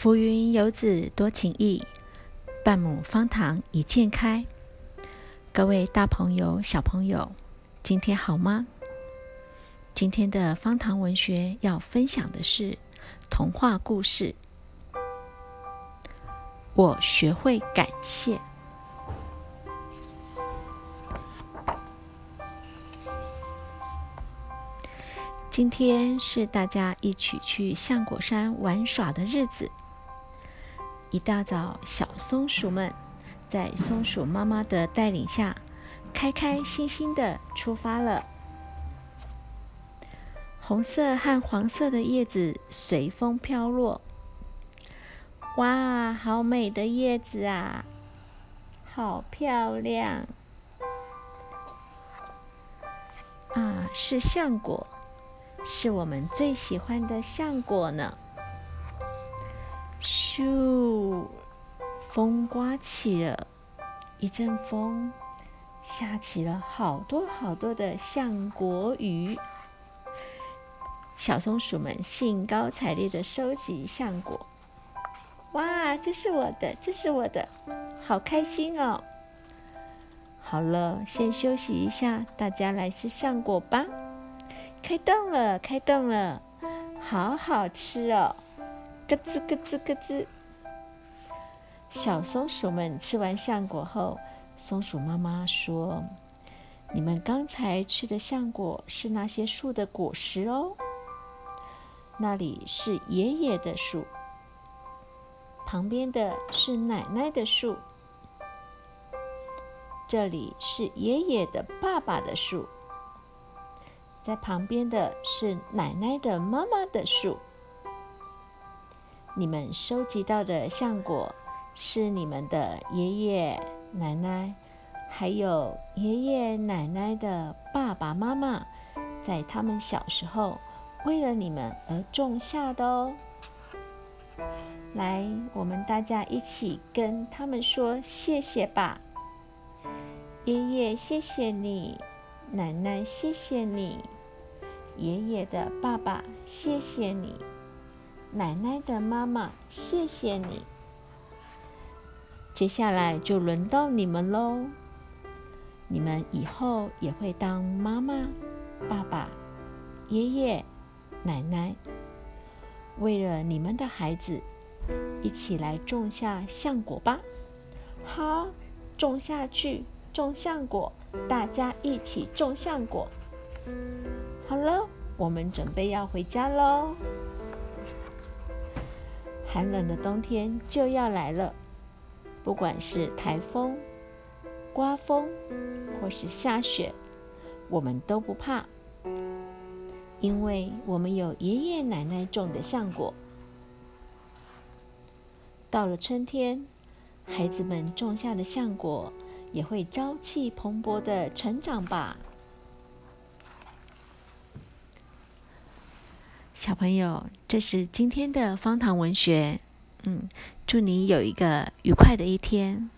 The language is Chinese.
浮云游子多情意，半亩方塘一鉴开。各位大朋友、小朋友，今天好吗？今天的方塘文学要分享的是童话故事。我学会感谢。今天是大家一起去象果山玩耍的日子。一大早，小松鼠们在松鼠妈妈的带领下，开开心心的出发了。红色和黄色的叶子随风飘落。哇，好美的叶子啊！好漂亮！啊，是橡果，是我们最喜欢的橡果呢。咻！风刮起了，一阵风，下起了好多好多的橡果雨。小松鼠们兴高采烈的收集橡果。哇，这是我的，这是我的，好开心哦！好了，先休息一下，大家来吃橡果吧。开动了，开动了，好好吃哦！咯吱咯吱咯吱，小松鼠们吃完橡果后，松鼠妈妈说：“你们刚才吃的橡果是那些树的果实哦。那里是爷爷的树，旁边的是奶奶的树，这里是爷爷的爸爸的树，在旁边的是奶奶的妈妈的树。”你们收集到的橡果，是你们的爷爷奶奶，还有爷爷奶奶的爸爸妈妈，在他们小时候为了你们而种下的哦。来，我们大家一起跟他们说谢谢吧。爷爷，谢谢你；奶奶，谢谢你；爷爷的爸爸，谢谢你。奶奶的妈妈，谢谢你。接下来就轮到你们喽。你们以后也会当妈妈、爸爸、爷爷、奶奶，为了你们的孩子，一起来种下橡果吧。好，种下去，种橡果，大家一起种橡果。好了，我们准备要回家喽。寒冷的冬天就要来了，不管是台风、刮风，或是下雪，我们都不怕，因为我们有爷爷奶奶种的橡果。到了春天，孩子们种下的橡果也会朝气蓬勃的成长吧。小朋友，这是今天的方糖文学。嗯，祝你有一个愉快的一天。